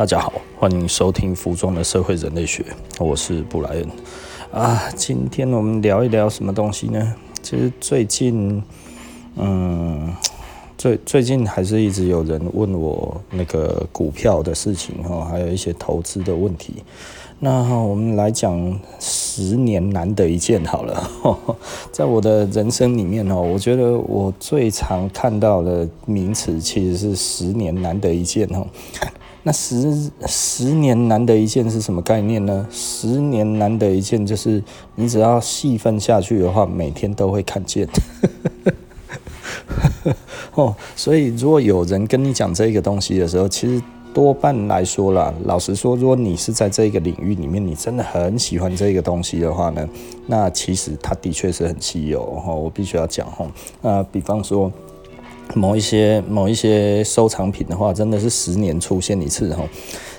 大家好，欢迎收听服装的社会人类学，我是布莱恩啊。今天我们聊一聊什么东西呢？其实最近，嗯，最最近还是一直有人问我那个股票的事情哈，还有一些投资的问题。那我们来讲十年难得一见好了。在我的人生里面哦，我觉得我最常看到的名词其实是十年难得一见哦。那十十年难得一见是什么概念呢？十年难得一见就是你只要细分下去的话，每天都会看见。哦，所以如果有人跟你讲这个东西的时候，其实多半来说啦，老实说，如果你是在这个领域里面，你真的很喜欢这个东西的话呢，那其实它的确是很稀有哦。我必须要讲哈，那比方说。某一些某一些收藏品的话，真的是十年出现一次哈。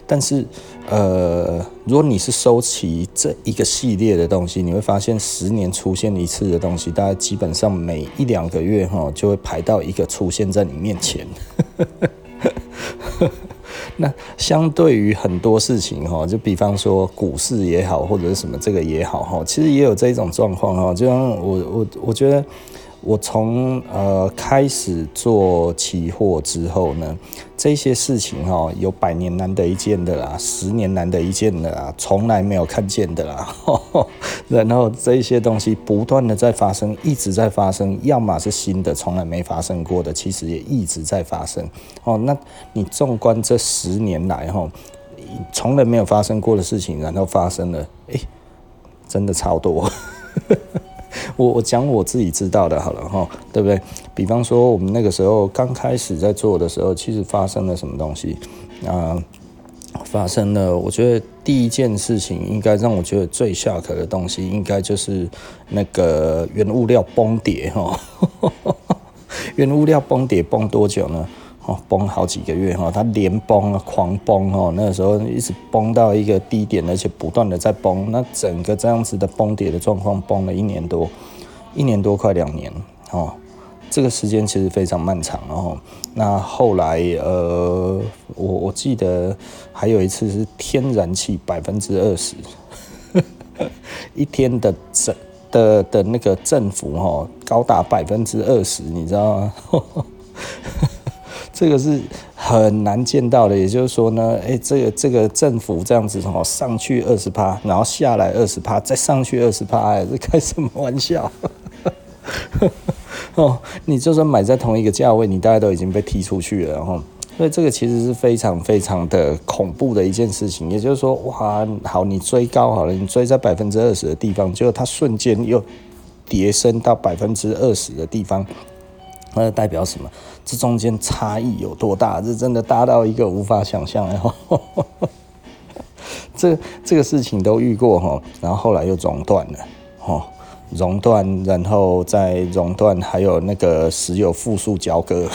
但是，呃，如果你是收齐这一个系列的东西，你会发现十年出现一次的东西，大概基本上每一两个月哈就会排到一个出现在你面前。那相对于很多事情哈，就比方说股市也好，或者是什么这个也好哈，其实也有这一种状况哈。就像我我我觉得。我从呃开始做期货之后呢，这些事情哈，有百年难得一见的啦，十年难得一见的啦，从来没有看见的啦，呵 呵然后这些东西不断的在发生，一直在发生，要么是新的，从来没发生过的，其实也一直在发生。哦，那你纵观这十年来哈，从来没有发生过的事情，然后发生了，哎，真的超多。我我讲我自己知道的，好了哈，对不对？比方说，我们那个时候刚开始在做的时候，其实发生了什么东西啊？发生了，我觉得第一件事情，应该让我觉得最 shock 的东西，应该就是那个原物料崩跌哈。原物料崩跌崩多久呢？哦，崩好几个月哈，它连崩啊，狂崩哦，那个时候一直崩到一个低点，而且不断的在崩，那整个这样子的崩跌的状况崩了一年多，一年多快两年哦，这个时间其实非常漫长哦。那后来呃，我我记得还有一次是天然气百分之二十，一天的政的的那个振幅哈高达百分之二十，你知道吗？这个是很难见到的，也就是说呢，哎，这个这个政府这样子哦，上去二十趴，然后下来二十趴，再上去二十趴，哎，这开什么玩笑？哦，你就算买在同一个价位，你大概都已经被踢出去了，然后，所以这个其实是非常非常的恐怖的一件事情。也就是说，哇，好，你追高好了，你追在百分之二十的地方，结果它瞬间又跌升到百分之二十的地方。那代表什么？这中间差异有多大？这真的大到一个无法想象。然后，这这个事情都遇过哈，然后后来又熔断了，哈，熔断，然后再熔断，还有那个石油复数交割。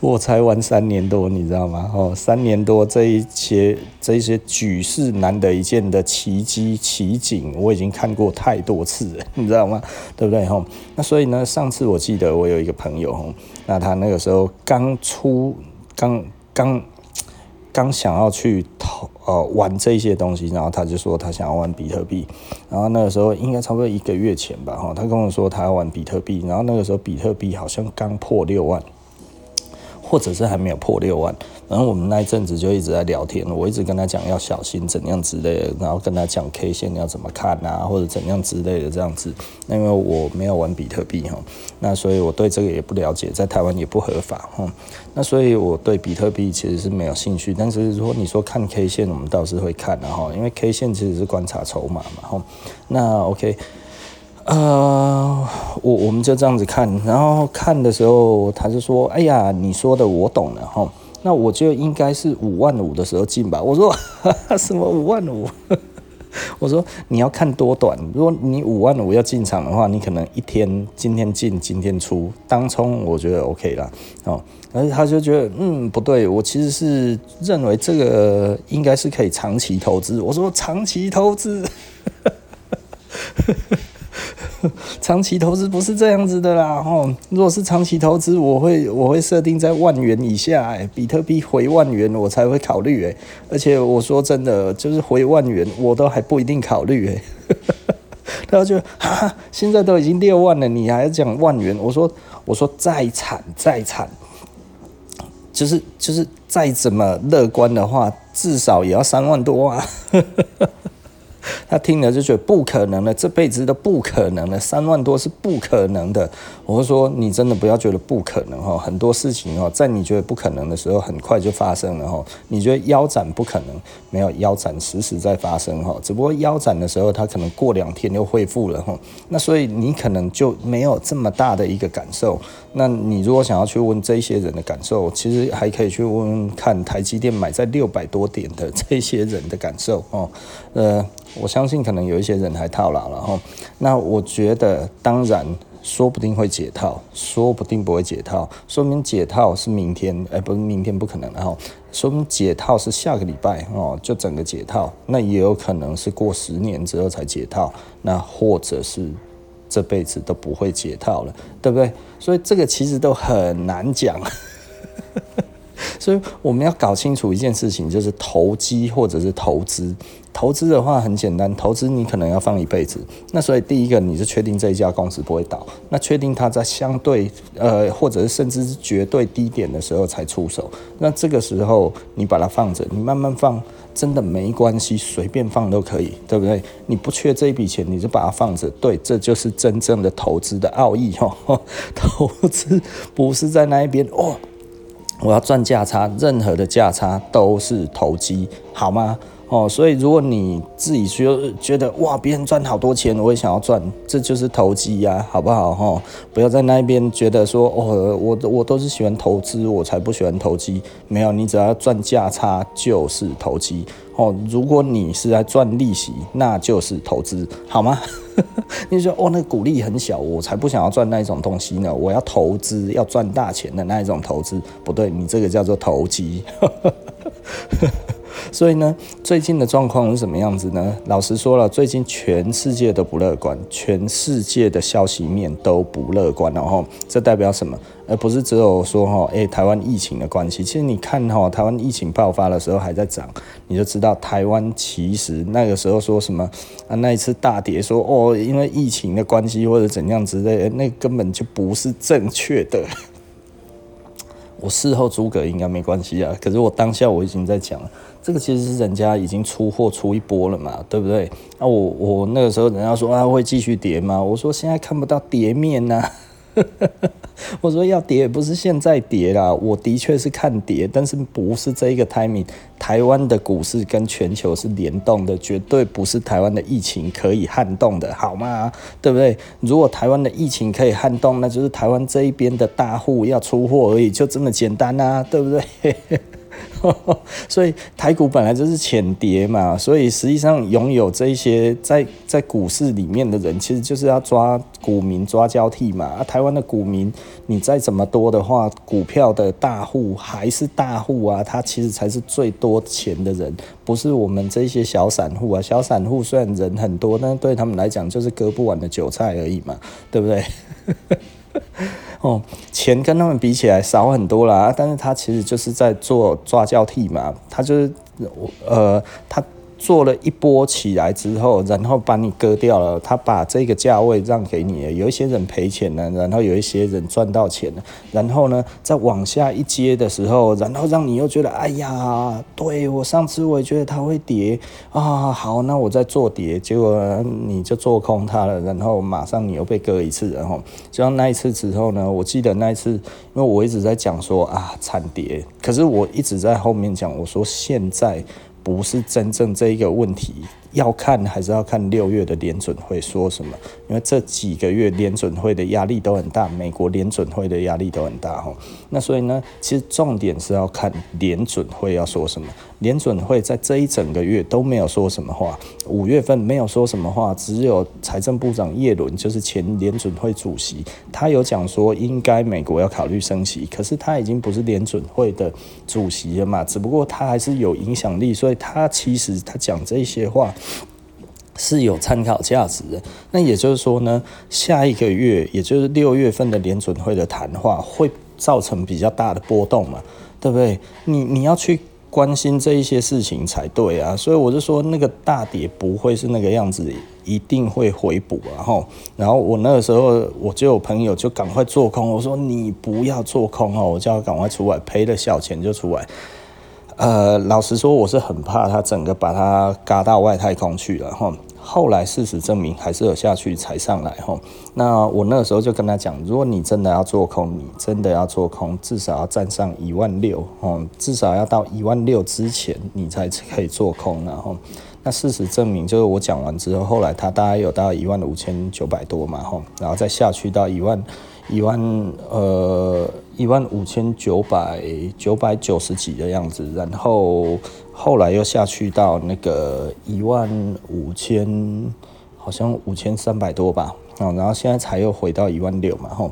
我才玩三年多，你知道吗？哦，三年多这一些这一些举世难得一见的奇迹奇景，我已经看过太多次了，你知道吗？对不对？哈，那所以呢，上次我记得我有一个朋友，那他那个时候刚出，刚刚刚想要去投呃玩这些东西，然后他就说他想要玩比特币，然后那个时候应该差不多一个月前吧，哈，他跟我说他要玩比特币，然后那个时候比特币好像刚破六万。或者是还没有破六万，然后我们那一阵子就一直在聊天，我一直跟他讲要小心怎样之类的，然后跟他讲 K 线要怎么看啊，或者怎样之类的这样子。那因为我没有玩比特币哈，那所以我对这个也不了解，在台湾也不合法哈，那所以我对比特币其实是没有兴趣。但是如果你说看 K 线，我们倒是会看的哈，因为 K 线其实是观察筹码嘛哈。那 OK。呃，我我们就这样子看，然后看的时候，他就说：“哎呀，你说的我懂了哈，那我就应该是五万五的时候进吧。”我说：“哈哈，什么五万五？” 我说：“你要看多短，如果你五万五要进场的话，你可能一天今天进今天出，当冲我觉得 OK 啦。哦，而他就觉得嗯不对，我其实是认为这个应该是可以长期投资。我说长期投资。” 长期投资不是这样子的啦，吼！如果是长期投资，我会我会设定在万元以下，哎，比特币回万元我才会考虑，哎，而且我说真的，就是回万元我都还不一定考虑，哎，他就哈，现在都已经六万了，你还要讲万元？我说我说再惨再惨，就是就是再怎么乐观的话，至少也要三万多啊。他听了就觉得不可能了，这辈子都不可能了，三万多是不可能的。我说你真的不要觉得不可能哈，很多事情哦，在你觉得不可能的时候，很快就发生了哈。你觉得腰斩不可能，没有腰斩时时在发生哈，只不过腰斩的时候，它可能过两天又恢复了哈。那所以你可能就没有这么大的一个感受。那你如果想要去问这些人的感受，其实还可以去问问看台积电买在六百多点的这些人的感受哦。呃，我相信可能有一些人还套牢了哈。那我觉得，当然说不定会解套，说不定不会解套。说明解套是明天，哎，不是明天不可能。然后说明解套是下个礼拜哦，就整个解套。那也有可能是过十年之后才解套，那或者是。这辈子都不会解套了，对不对？所以这个其实都很难讲。所以我们要搞清楚一件事情，就是投机或者是投资。投资的话很简单，投资你可能要放一辈子。那所以第一个，你是确定这一家公司不会倒，那确定它在相对呃，或者是甚至是绝对低点的时候才出手。那这个时候你把它放着，你慢慢放。真的没关系，随便放都可以，对不对？你不缺这一笔钱，你就把它放着。对，这就是真正的投资的奥义哦。投资不是在那一边哦，我要赚价差，任何的价差都是投机，好吗？哦，所以如果你自己觉觉得哇，别人赚好多钱，我也想要赚，这就是投机呀，好不好？哈，不要在那边觉得说哦，我我都是喜欢投资，我才不喜欢投机。没有，你只要赚价差就是投机。哦，如果你是在赚利息，那就是投资，好吗？你说哦，那股利很小，我才不想要赚那一种东西呢。我要投资，要赚大钱的那一种投资，不对，你这个叫做投机。所以呢，最近的状况是什么样子呢？老实说了，最近全世界都不乐观，全世界的消息面都不乐观，然后这代表什么？而不是只有说哈，诶，台湾疫情的关系。其实你看哈，台湾疫情爆发的时候还在涨，你就知道台湾其实那个时候说什么啊，那一次大跌说哦，因为疫情的关系或者怎样之类的，那根本就不是正确的。我事后诸葛应该没关系啊，可是我当下我已经在讲了，这个其实是人家已经出货出一波了嘛，对不对？那、啊、我我那个时候人家说啊会继续跌吗？我说现在看不到跌面呐、我说要跌，不是现在跌啦，我的确是看跌，但是不是这一个 timing。台湾的股市跟全球是联动的，绝对不是台湾的疫情可以撼动的，好吗？对不对？如果台湾的疫情可以撼动，那就是台湾这一边的大户要出货而已，就这么简单啊，对不对？所以台股本来就是浅跌嘛，所以实际上拥有这一些在在股市里面的人，其实就是要抓股民抓交替嘛。啊，台湾的股民，你再怎么多的话，股票的大户还是大户啊，他其实才是最多钱的人，不是我们这些小散户啊。小散户虽然人很多，但对他们来讲就是割不完的韭菜而已嘛，对不对？哦，钱跟他们比起来少很多啦，但是他其实就是在做抓交替嘛，他就是，呃，他。做了一波起来之后，然后把你割掉了，他把这个价位让给你，有一些人赔钱了，然后有一些人赚到钱了，然后呢，再往下一阶的时候，然后让你又觉得，哎呀，对，我上次我也觉得它会跌啊，好，那我再做跌，结果你就做空它了，然后马上你又被割一次，然后就像那一次之后呢，我记得那一次，因为我一直在讲说啊惨跌，可是我一直在后面讲，我说现在。不是真正这一个问题，要看还是要看六月的联准会说什么，因为这几个月联准会的压力都很大，美国联准会的压力都很大哈。那所以呢，其实重点是要看联准会要说什么。联准会在这一整个月都没有说什么话，五月份没有说什么话，只有财政部长耶伦，就是前联准会主席，他有讲说应该美国要考虑升息，可是他已经不是联准会的主席了嘛，只不过他还是有影响力，所以他其实他讲这些话。是有参考价值的。那也就是说呢，下一个月，也就是六月份的联准会的谈话，会造成比较大的波动嘛？对不对？你你要去关心这一些事情才对啊。所以我就说，那个大跌不会是那个样子，一定会回补。然后，然后我那个时候我就有朋友就赶快做空，我说你不要做空哦，我叫他赶快出来，赔了小钱就出来。呃，老实说，我是很怕他整个把它嘎到外太空去了哈。后来事实证明还是有下去才上来哈。那我那个时候就跟他讲，如果你真的要做空，你真的要做空，至少要站上一万六哦，至少要到一万六之前你才可以做空然后。那事实证明，就是我讲完之后，后来他大概有到一万五千九百多嘛哈，然后再下去到一万。一万呃一万五千九百九百九十几的样子，然后后来又下去到那个一万五千，好像五千三百多吧，哦，然后现在才又回到一万六嘛，吼，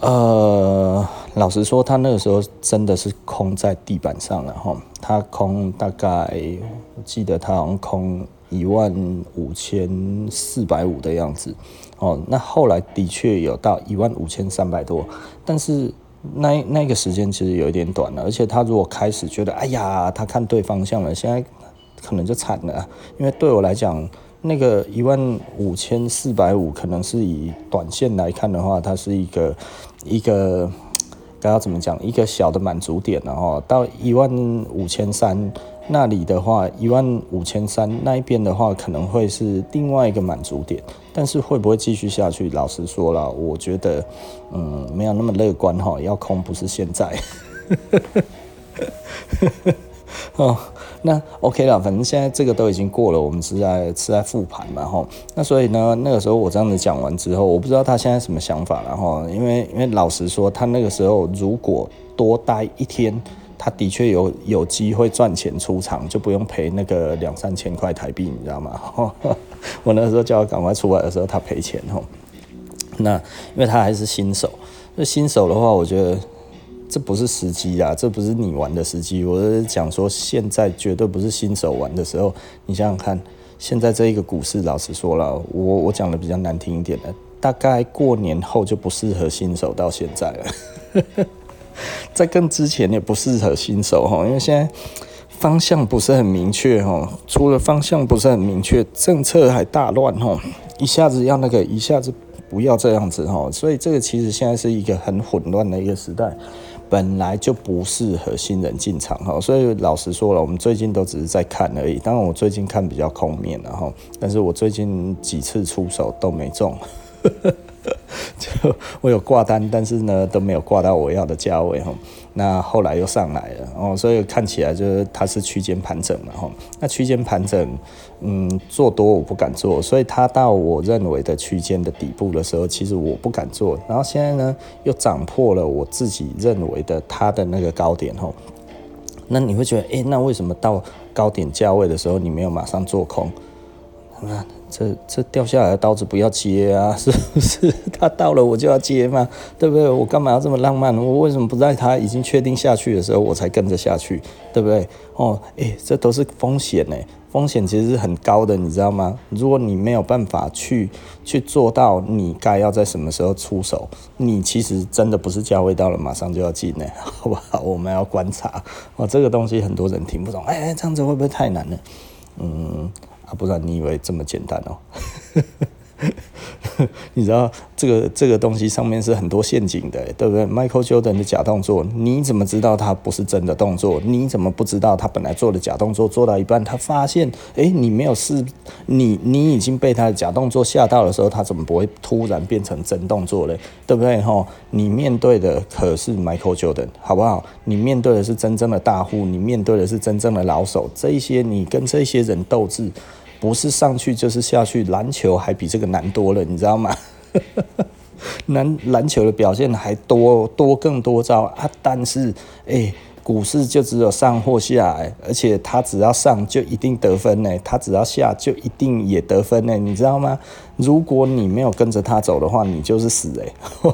呃，老实说，他那个时候真的是空在地板上了，吼，他空大概记得他好像空一万五千四百五的样子。哦，那后来的确有到一万五千三百多，但是那那个时间其实有一点短了，而且他如果开始觉得，哎呀，他看对方向了，现在可能就惨了，因为对我来讲，那个一万五千四百五可能是以短线来看的话，它是一个一个该要怎么讲，一个小的满足点，然后到一万五千三。那里的话，一万五千三那一边的话，可能会是另外一个满足点，但是会不会继续下去？老实说了，我觉得，嗯，没有那么乐观哈。要空不是现在，哦，那 OK 了，反正现在这个都已经过了，我们是在是在复盘嘛哈。那所以呢，那个时候我这样子讲完之后，我不知道他现在什么想法了哈。因为因为老实说，他那个时候如果多待一天。他的确有有机会赚钱出场，就不用赔那个两三千块台币，你知道吗？我那时候叫他赶快出来的时候，他赔钱吼。那因为他还是新手，那新手的话，我觉得这不是时机啊，这不是你玩的时机。我是讲说，现在绝对不是新手玩的时候。你想想看，现在这一个股市，老实说了，我我讲的比较难听一点的，大概过年后就不适合新手到现在了。在更之前也不适合新手哈，因为现在方向不是很明确哈，除了方向不是很明确，政策还大乱哈，一下子要那个，一下子不要这样子哈，所以这个其实现在是一个很混乱的一个时代，本来就不适合新人进场哈，所以老实说了，我们最近都只是在看而已。当然我最近看比较空面了哈，但是我最近几次出手都没中。就我有挂单，但是呢都没有挂到我要的价位哈。那后来又上来了哦，所以看起来就是它是区间盘整嘛哈。那区间盘整，嗯，做多我不敢做，所以它到我认为的区间的底部的时候，其实我不敢做。然后现在呢又涨破了我自己认为的它的那个高点哈。那你会觉得，哎、那为什么到高点价位的时候你没有马上做空？这这掉下来的刀子不要接啊，是不是？他到了我就要接嘛，对不对？我干嘛要这么浪漫？我为什么不在他已经确定下去的时候我才跟着下去，对不对？哦，诶，这都是风险呢，风险其实是很高的，你知道吗？如果你没有办法去去做到你该要在什么时候出手，你其实真的不是价位到了马上就要进呢，好不好？我们要观察哦，这个东西很多人听不懂，哎，这样子会不会太难了？嗯。啊，不然你以为这么简单哦？你知道这个这个东西上面是很多陷阱的，对不对？Michael Jordan 的假动作，你怎么知道他不是真的动作？你怎么不知道他本来做的假动作做到一半，他发现，哎，你没有试，你你已经被他的假动作吓到的时候，他怎么不会突然变成真动作嘞？对不对？吼，你面对的可是 Michael Jordan，好不好？你面对的是真正的大户，你面对的是真正的老手，这一些你跟这些人斗智。不是上去就是下去，篮球还比这个难多了，你知道吗？篮篮球的表现还多多更多招啊！但是，哎、股市就只有上或下，哎，而且他只要上就一定得分呢，他只要下就一定也得分呢，你知道吗？如果你没有跟着他走的话，你就是死哎。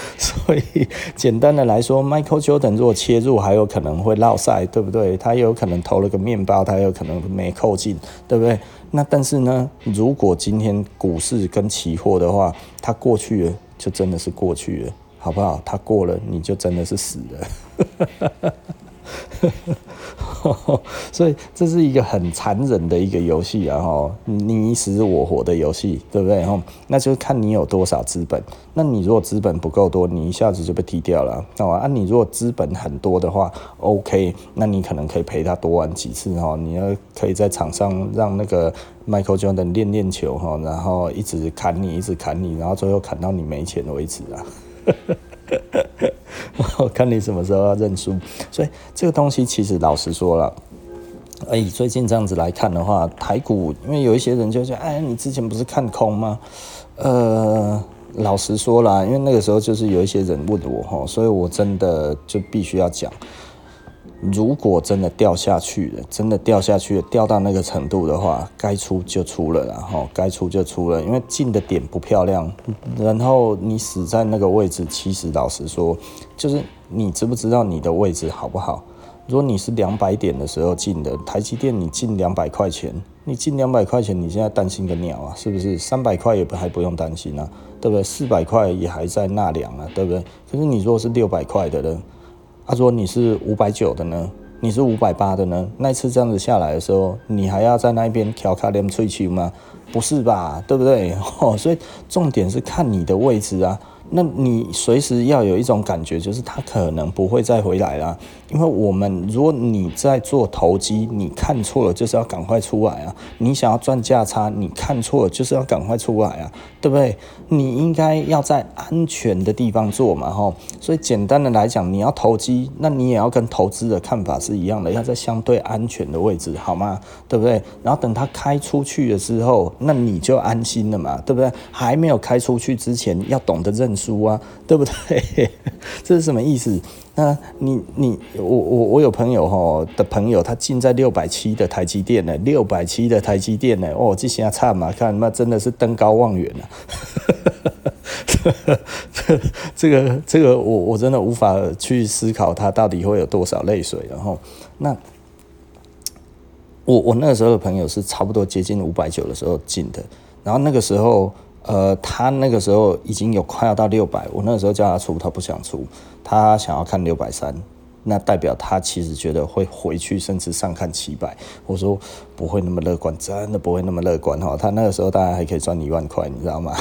所以简单的来说，Michael Jordan 如果切入，还有可能会落赛，对不对？他有可能投了个面包，他有可能没扣进，对不对？那但是呢，如果今天股市跟期货的话，他过去了，就真的是过去了，好不好？他过了，你就真的是死了。所以这是一个很残忍的一个游戏啊！哈，你死我活的游戏，对不对？哈，那就看你有多少资本。那你如果资本不够多，你一下子就被踢掉了。那啊，你如果资本很多的话，OK，那你可能可以陪他多玩几次哈。你要可以在场上让那个 Michael Jordan 练练球哈，然后一直砍你，一直砍你，然后最后砍到你没钱为止啊。我 看你什么时候要认输，所以这个东西其实老实说了，哎，最近这样子来看的话，台股因为有一些人就说，哎，你之前不是看空吗？呃，老实说了，因为那个时候就是有一些人问我哈，所以我真的就必须要讲。如果真的掉下去了，真的掉下去了，掉到那个程度的话，该出就出了，然后该出就出了，因为进的点不漂亮，然后你死在那个位置，其实老实说，就是你知不知道你的位置好不好？如果你是两百点的时候进的，台积电你进两百块钱，你进两百块钱，你现在担心个鸟啊，是不是？三百块也不还不用担心啊，对不对？四百块也还在纳凉啊，对不对？可是你如果是六百块的人。他说：“你是五百九的呢？你是五百八的呢？那次这样子下来的时候，你还要在那边调卡点吹球吗？不是吧？对不对？哦，所以重点是看你的位置啊。”那你随时要有一种感觉，就是他可能不会再回来了，因为我们如果你在做投机，你看错了就是要赶快出来啊！你想要赚价差，你看错了就是要赶快出来啊，对不对？你应该要在安全的地方做嘛，吼！所以简单的来讲，你要投机，那你也要跟投资的看法是一样的，要在相对安全的位置，好吗？对不对？然后等他开出去了之后，那你就安心了嘛，对不对？还没有开出去之前，要懂得认。输啊，对不对？这是什么意思？那你你我我我有朋友哈的朋友，他进在六百七的台积电呢，六百七的台积电呢，哦，这下差嘛，看那真的是登高望远 了。这个这个我我真的无法去思考他到底会有多少泪水。然后那我我那个时候的朋友是差不多接近五百九的时候进的，然后那个时候。呃，他那个时候已经有快要到六百，我那个时候叫他出，他不想出，他想要看六百三，那代表他其实觉得会回去，甚至上看七百。我说不会那么乐观，真的不会那么乐观哈。他那个时候当然还可以赚一万块，你知道吗？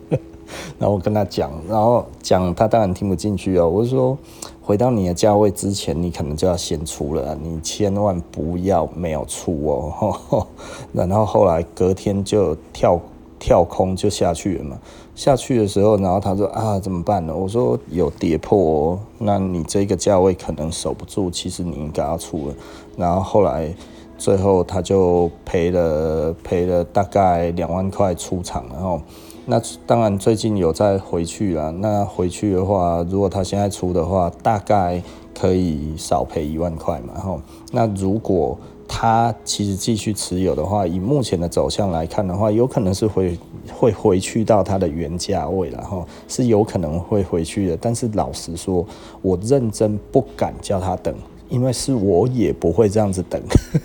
然后我跟他讲，然后讲他当然听不进去哦。我就说，回到你的价位之前，你可能就要先出了，你千万不要没有出哦。然后后来隔天就跳。跳空就下去了嘛，下去的时候，然后他说啊，怎么办呢？我说有跌破哦，那你这个价位可能守不住，其实你应该要出了。然后后来最后他就赔了赔了大概两万块出场，然后那当然最近有再回去了。那回去的话，如果他现在出的话，大概可以少赔一万块嘛。然后那如果他其实继续持有的话，以目前的走向来看的话，有可能是会会回去到它的原价位然后，是有可能会回去的。但是老实说，我认真不敢叫他等，因为是我也不会这样子等。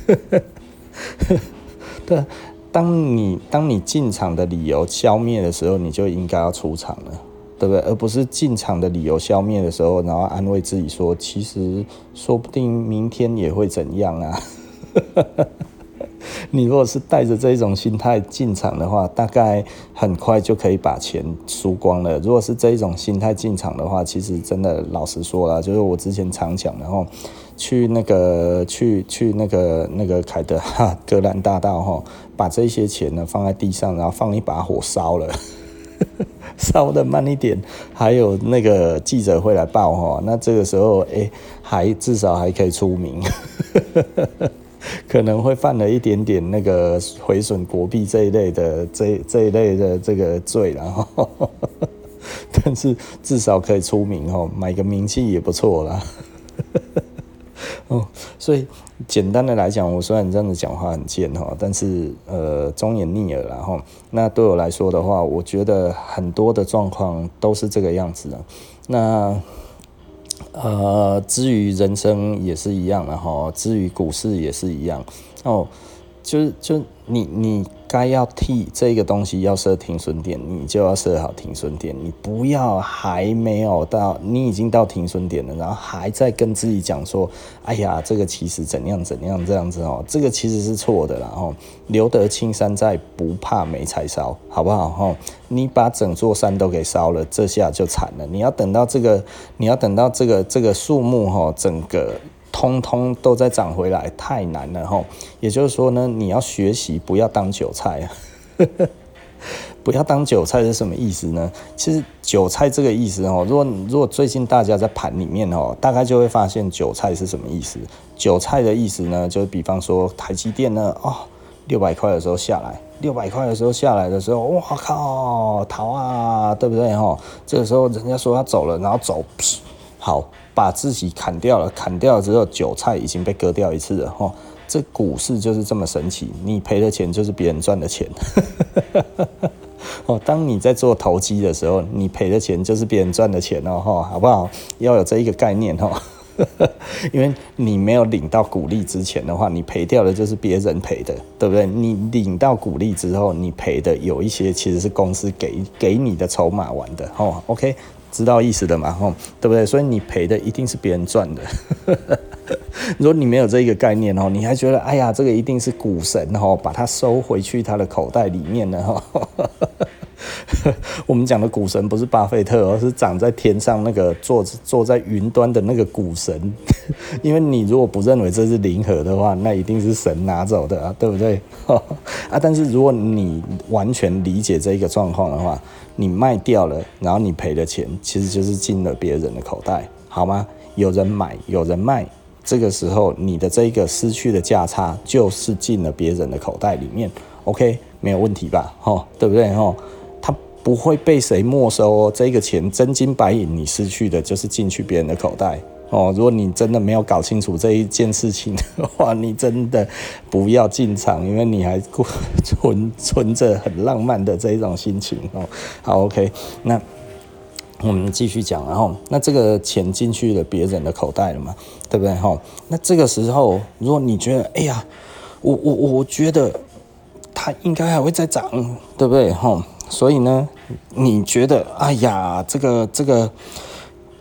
对，当你当你进场的理由消灭的时候，你就应该要出场了，对不对？而不是进场的理由消灭的时候，然后安慰自己说，其实说不定明天也会怎样啊。你如果是带着这种心态进场的话，大概很快就可以把钱输光了。如果是这一种心态进场的话，其实真的老实说了，就是我之前常讲，然后去那个去去那个那个凯德 哈格兰大道哈，把这些钱呢放在地上，然后放一把火烧了，烧得慢一点，还有那个记者会来报哈，那这个时候哎、还至少还可以出名。可能会犯了一点点那个毁损国币这一类的这这一类的这个罪，然后，但是至少可以出名哦，买个名气也不错啦。哦，所以简单的来讲，我虽然这样子讲话很贱哈，但是呃忠言逆耳然后，那对我来说的话，我觉得很多的状况都是这个样子的。那呃，至于人生也是一样的哈，至于股市也是一样哦，就是就你你。该要替这个东西要设停损点，你就要设好停损点。你不要还没有到，你已经到停损点了，然后还在跟自己讲说：“哎呀，这个其实怎样怎样这样子哦，这个其实是错的啦。”哦，留得青山在，不怕没柴烧，好不好？哦，你把整座山都给烧了，这下就惨了。你要等到这个，你要等到这个这个树木哈，整个。通通都在涨回来，太难了吼。也就是说呢，你要学习不要当韭菜啊，不要当韭菜是什么意思呢？其实韭菜这个意思哦，如果如果最近大家在盘里面哦，大概就会发现韭菜是什么意思。韭菜的意思呢，就是比方说台积电呢，哦，六百块的时候下来，六百块的时候下来的时候，哇靠，逃啊，对不对吼？这个时候人家说他走了，然后走，好。把自己砍掉了，砍掉了之后，韭菜已经被割掉一次了哈。这股市就是这么神奇，你赔的钱就是别人赚的钱。哦，当你在做投机的时候，你赔的钱就是别人赚的钱哦，哈，好不好？要有这一个概念哈。因为你没有领到股利之前的话，你赔掉的就是别人赔的，对不对？你领到股利之后，你赔的有一些其实是公司给给你的筹码玩的哦。OK。知道意思的嘛，吼，对不对？所以你赔的一定是别人赚的。如果你没有这一个概念哦，你还觉得哎呀，这个一定是股神哦，把它收回去他的口袋里面呢，哈。我们讲的股神不是巴菲特，而是长在天上那个坐坐在云端的那个股神。因为你如果不认为这是零和的话，那一定是神拿走的啊，对不对？啊，但是如果你完全理解这一个状况的话，你卖掉了，然后你赔的钱其实就是进了别人的口袋，好吗？有人买，有人卖，这个时候你的这个失去的价差就是进了别人的口袋里面，OK，没有问题吧？哈，对不对？哈，他不会被谁没收哦，这个钱真金白银你失去的就是进去别人的口袋。哦，如果你真的没有搞清楚这一件事情的话，你真的不要进场，因为你还 存存着很浪漫的这一种心情哦。好，OK，那我们继续讲，然后那这个钱进去了别人的口袋了嘛，对不对？哈，那这个时候，如果你觉得，哎呀，我我我觉得它应该还会再涨，对不对？哈，所以呢，你觉得，哎呀，这个这个。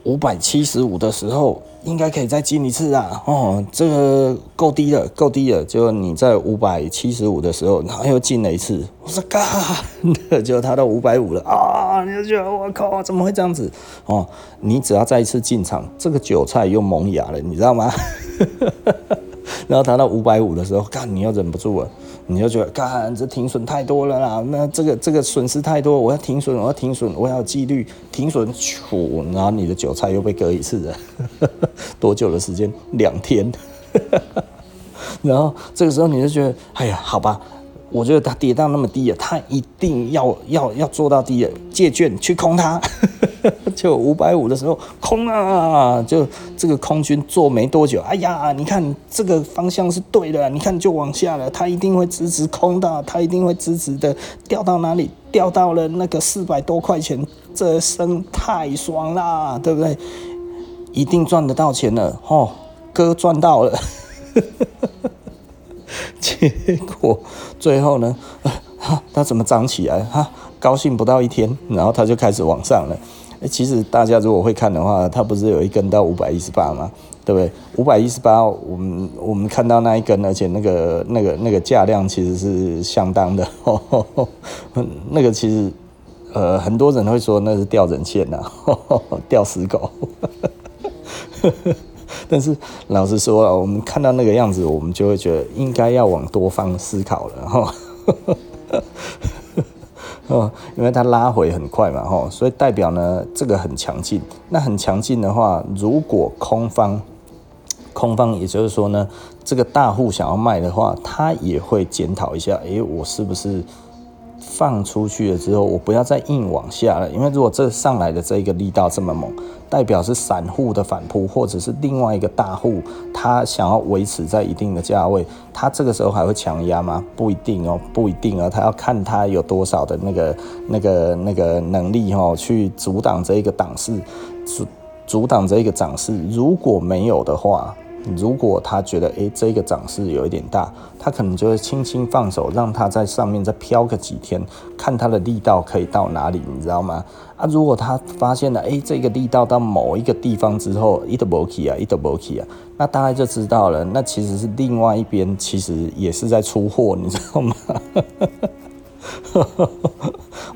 五百七十五的时候，应该可以再进一次啊！哦，这个够低了，够低了。就你在五百七十五的时候，然后又进了一次，我说嘎，就他到五百五了啊！你就觉得我靠，怎么会这样子？哦，你只要再一次进场，这个韭菜又萌芽了，你知道吗？然后他到五百五的时候，干，你又忍不住了。你就觉得，干，这停损太多了啦，那这个这个损失太多，我要停损，我要停损，我要纪律停损，然后你的韭菜又被割一次了，多久的时间？两天，然后这个时候你就觉得，哎呀，好吧。我觉得它跌到那么低了，它一定要要要做到低了，借券去空它，就五百五的时候空啊，就这个空军做没多久，哎呀，你看这个方向是对的，你看就往下了，它一定会直直空的，它一定会直直的掉到哪里？掉到了那个四百多块钱，这生太爽啦，对不对？一定赚得到钱了，哦，哥赚到了。结果最后呢，哈，它怎么涨起来？哈，高兴不到一天，然后它就开始往上了。欸，其实大家如果会看的话，它不是有一根到五百一十八吗？对不对？五百一十八，我们我们看到那一根，而且那个那个那个价量其实是相当的。呵呵呵那个其实呃，很多人会说那是吊人线呐，吊死狗。但是老实说了，我们看到那个样子，我们就会觉得应该要往多方思考了哈。哦，因为它拉回很快嘛，哈，所以代表呢这个很强劲。那很强劲的话，如果空方空方，也就是说呢，这个大户想要卖的话，他也会检讨一下，诶，我是不是放出去了之后，我不要再硬往下了，因为如果这上来的这一个力道这么猛，代表是散户的反扑，或者是另外一个大户他想要维持在一定的价位，他这个时候还会强压吗？不一定哦，不一定哦，他要看他有多少的那个、那个、那个能力哦，去阻挡这一个档势，阻阻挡这一个涨势。如果没有的话。如果他觉得诶、欸，这个涨势有一点大，他可能就会轻轻放手，让他在上面再飘个几天，看他的力道可以到哪里，你知道吗？啊，如果他发现了诶、欸，这个力道到某一个地方之后，一都没起啊，一都没起啊，那大概就知道了，那其实是另外一边其实也是在出货，你知道吗？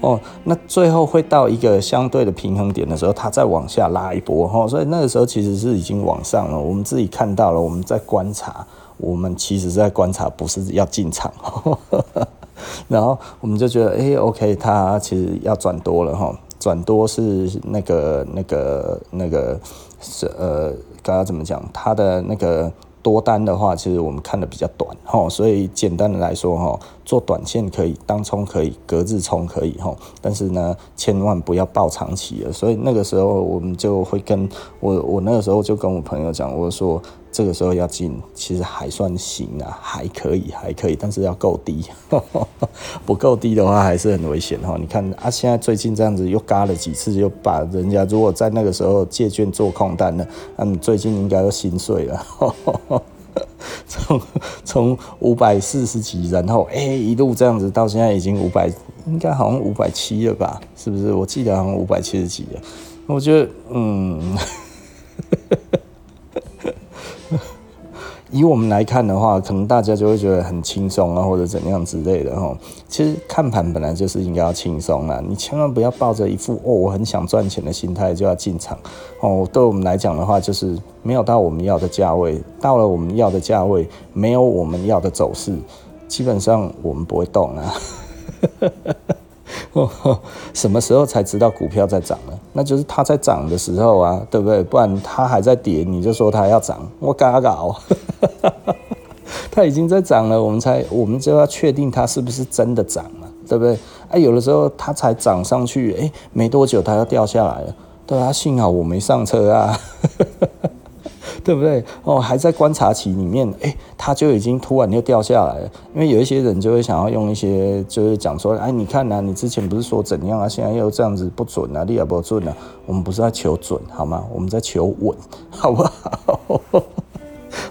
哦，那最后会到一个相对的平衡点的时候，它再往下拉一波，哈，所以那个时候其实是已经往上了。我们自己看到了，我们在观察，我们其实在观察，不是要进场。然后我们就觉得，哎、，OK，它其实要转多了，哈，转多是那个、那个、那个是呃，刚刚怎么讲？它的那个。多单的话，其实我们看的比较短，吼，所以简单的来说，吼，做短线可以，当冲可以，隔日冲可以，吼，但是呢，千万不要抱长期的。所以那个时候，我们就会跟我，我那个时候就跟我朋友讲，我说。这个时候要进，其实还算行啊，还可以，还可以，但是要够低，不够低的话还是很危险哈。你看啊，现在最近这样子又嘎了几次，又把人家如果在那个时候借券做空单了，那你最近应该要心碎了。从从五百四十几，然后哎、一路这样子到现在已经五百，应该好像五百七了吧？是不是？我记得好像五百七十几了。我觉得嗯。以我们来看的话，可能大家就会觉得很轻松啊，或者怎样之类的哈。其实看盘本来就是应该要轻松啊，你千万不要抱着一副哦我很想赚钱的心态就要进场哦。对我们来讲的话，就是没有到我们要的价位，到了我们要的价位，没有我们要的走势，基本上我们不会动啊。什么时候才知道股票在涨呢？那就是它在涨的时候啊，对不对？不然它还在跌，你就说它要涨，我嘎搞。它已经在涨了，我们才我们就要确定它是不是真的涨了，对不对？啊，有的时候它才涨上去，哎，没多久它要掉下来了，对啊，幸好我没上车啊。对不对？哦，还在观察期里面，哎，它就已经突然又掉下来了。因为有一些人就会想要用一些，就是讲说，哎，你看呐、你之前不是说怎样啊，现在又这样子不准啊，你也不准啊。我们不是在求准，好吗？我们在求稳，好不好？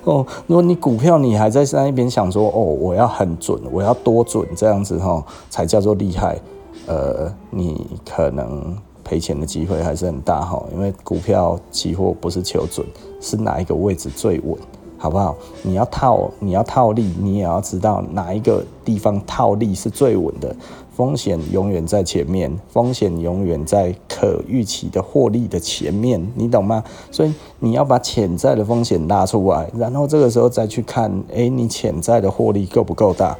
哦，如果你股票你还在那一边想说，哦，我要很准，我要多准，这样子哈、哦，才叫做厉害。呃，你可能。赔钱的机会还是很大哈，因为股票期货不是求准，是哪一个位置最稳，好不好？你要套，你要套利，你也要知道哪一个地方套利是最稳的。风险永远在前面，风险永远在可预期的获利的前面，你懂吗？所以你要把潜在的风险拉出来，然后这个时候再去看，诶，你潜在的获利够不够大？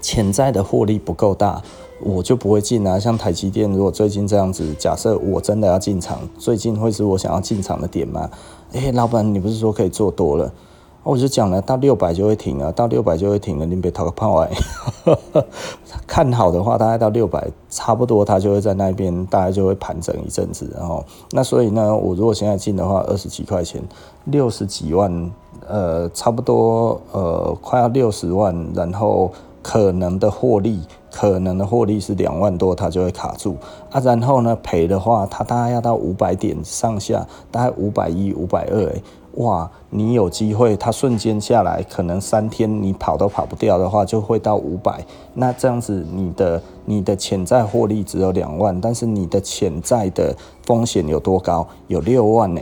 潜在的获利不够大。我就不会进啊，像台积电，如果最近这样子，假设我真的要进场，最近会是我想要进场的点吗？诶、老板，你不是说可以做多了？我就讲了，到六百就会停了，到六百就会停了，你别掏个炮哎！看好的话，大概到六百，差不多它就会在那边，大概就会盘整一阵子，然后那所以呢，我如果现在进的话，二十几块钱，六十几万，呃，差不多呃，快要六十万，然后。可能的获利，可能的获利是两万多，它就会卡住啊。然后呢，赔的话，它大概要到五百点上下，大概五百一、五百二。哎，哇，你有机会，它瞬间下来，可能三天你跑都跑不掉的话，就会到五百。那这样子，你的你的潜在获利只有两万，但是你的潜在的风险有多高？有六万呢，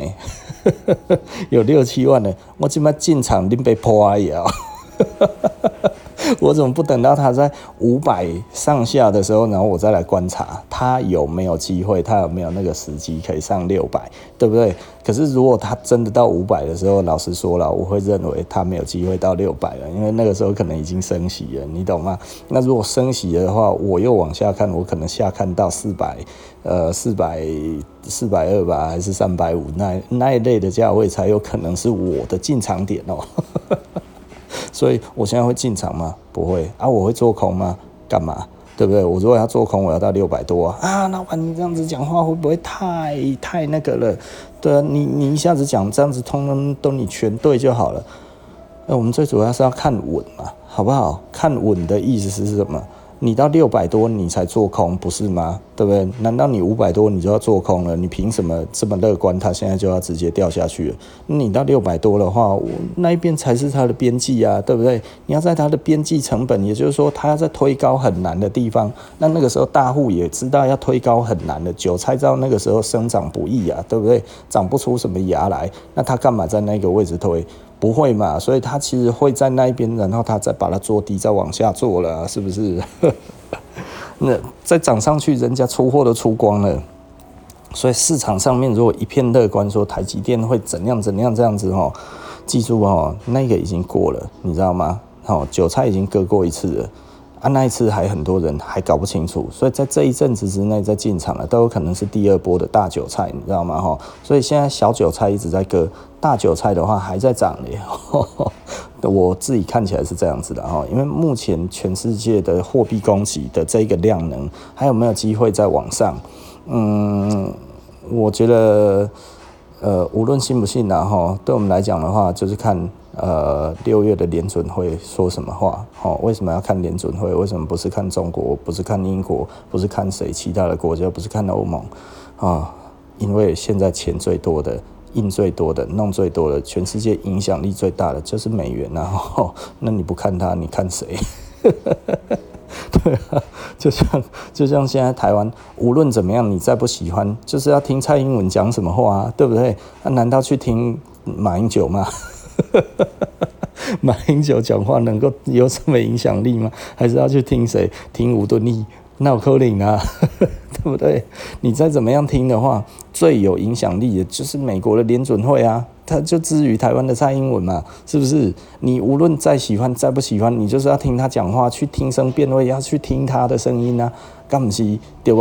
有六七万呢。我今麦进场，你被破啊呀！我怎么不等到它在五百上下的时候，然后我再来观察它有没有机会，它有没有那个时机可以上六百，对不对？可是如果它真的到五百的时候，老实说了，我会认为它没有机会到六百了，因为那个时候可能已经升息了，你懂吗？那如果升息的话，我又往下看，我可能下看到四百，呃，四百四百二吧，还是三百五，那那一类的价位才有可能是我的进场点哦。所以我现在会进场吗？不会啊，我会做空吗？干嘛？对不对？我如果要做空，我要到六百多啊！啊，老板，你这样子讲话会不会太太那个了？对啊，你你一下子讲这样子，通通都你全对就好了。那我们最主要是要看稳嘛，好不好？看稳的意思是什么？你到六百多你才做空，不是吗？对不对？难道你五百多你就要做空了？你凭什么这么乐观？它现在就要直接掉下去？你到六百多的话，那一边才是它的边际啊，对不对？你要在它的边际成本，也就是说，它要在推高很难的地方，那那个时候大户也知道要推高很难的，韭菜知道那个时候生长不易啊，对不对？长不出什么芽来，那他干嘛在那个位置推？不会嘛，所以他其实会在那边，然后他再把它做低，再往下做了，是不是？那再涨上去，人家出货都出光了，所以市场上面如果一片乐观，说台积电会怎样怎样这样子哦，记住哦，那个已经过了，你知道吗？哦，韭菜已经割过一次了。啊，那一次还很多人还搞不清楚，所以在这一阵子之内再进场了，都有可能是第二波的大韭菜，你知道吗？哈，所以现在小韭菜一直在割，大韭菜的话还在涨咧。我自己看起来是这样子的哈，因为目前全世界的货币供给的这个量能还有没有机会再往上？嗯，我觉得，呃，无论信不信呐，哈，对我们来讲的话，就是看。呃，六月的联准会说什么话？哦，为什么要看联准会？为什么不是看中国？不是看英国？不是看谁？其他的国家？不是看欧盟？啊、哦，因为现在钱最多的、印最多的、弄最多的、全世界影响力最大的就是美元啊！哦，那你不看它，你看谁？对啊，就像就像现在台湾，无论怎么样，你再不喜欢，就是要听蔡英文讲什么话啊？对不对？那难道去听马英九吗？马英九讲话能够有什么影响力吗？还是要去听谁？听吴敦义、闹扣领啊，对不对？你再怎么样听的话，最有影响力的就是美国的联准会啊，他就至于台湾的蔡英文嘛，是不是？你无论再喜欢再不喜欢，你就是要听他讲话，去听声辨位，要去听他的声音啊，干不是对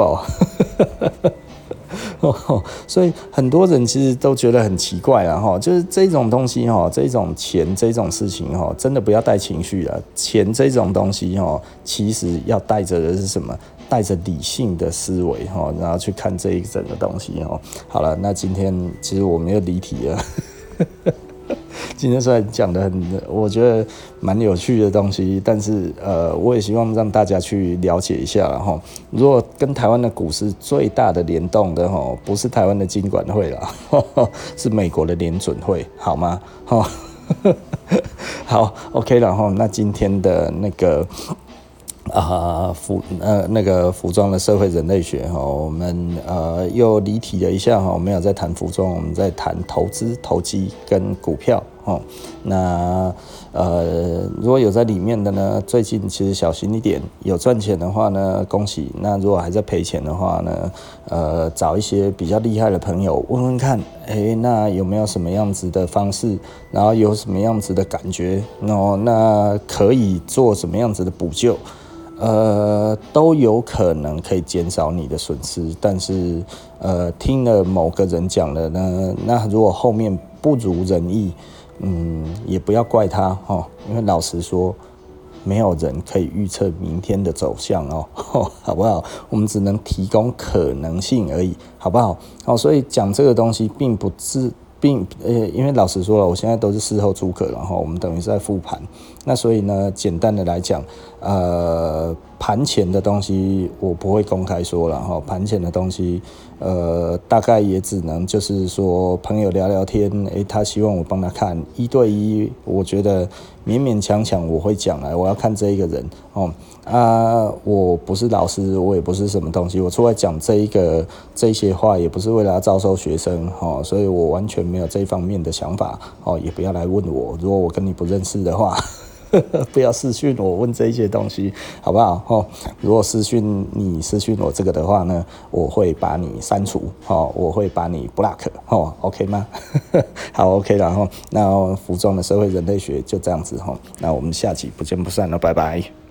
所以很多人其实都觉得很奇怪了，哈，就是这种东西哈，这种钱这种事情哈，真的不要带情绪了。钱这种东西哈，其实要带着的是什么？带着理性的思维哈，然后去看这一整个东西哈。好了，那今天其实我们又离题了。今天虽然讲的很，我觉得蛮有趣的东西，但是呃，我也希望让大家去了解一下哈。如果跟台湾的股市最大的联动的哈，不是台湾的金管会啦，是美国的联准会，好吗？哈，好，OK 了哈。那今天的那个。啊，服呃那个服装的社会人类学哈，我们呃又离题了一下哈，我们有在谈服装，我们在谈投资、投机跟股票哦。那呃如果有在里面的呢，最近其实小心一点，有赚钱的话呢，恭喜；那如果还在赔钱的话呢，呃找一些比较厉害的朋友问问看，诶，那有没有什么样子的方式，然后有什么样子的感觉，哦那可以做什么样子的补救？呃，都有可能可以减少你的损失，但是呃，听了某个人讲了呢，那如果后面不如人意，嗯，也不要怪他哦，因为老实说，没有人可以预测明天的走向哦，好不好？我们只能提供可能性而已，好不好？好，所以讲这个东西并不是。并呃，因为老实说了，我现在都是事后诸葛，然后我们等于是在复盘。那所以呢，简单的来讲，呃，盘前的东西我不会公开说了哈，盘前的东西，呃，大概也只能就是说朋友聊聊天，诶，他希望我帮他看一对一，我觉得勉勉强强我会讲来，我要看这一个人哦。啊，我不是老师，我也不是什么东西，我出来讲这一个这些话，也不是为了要招收学生，哈，所以我完全没有这方面的想法，哦，也不要来问我，如果我跟你不认识的话，不要私讯我问这些东西，好不好？哦，如果私讯你私讯我这个的话呢，我会把你删除，哦，我会把你 block，哦，OK 吗？好，OK，然后那服装的社会人类学就这样子，哈，那我们下期不见不散了，拜拜。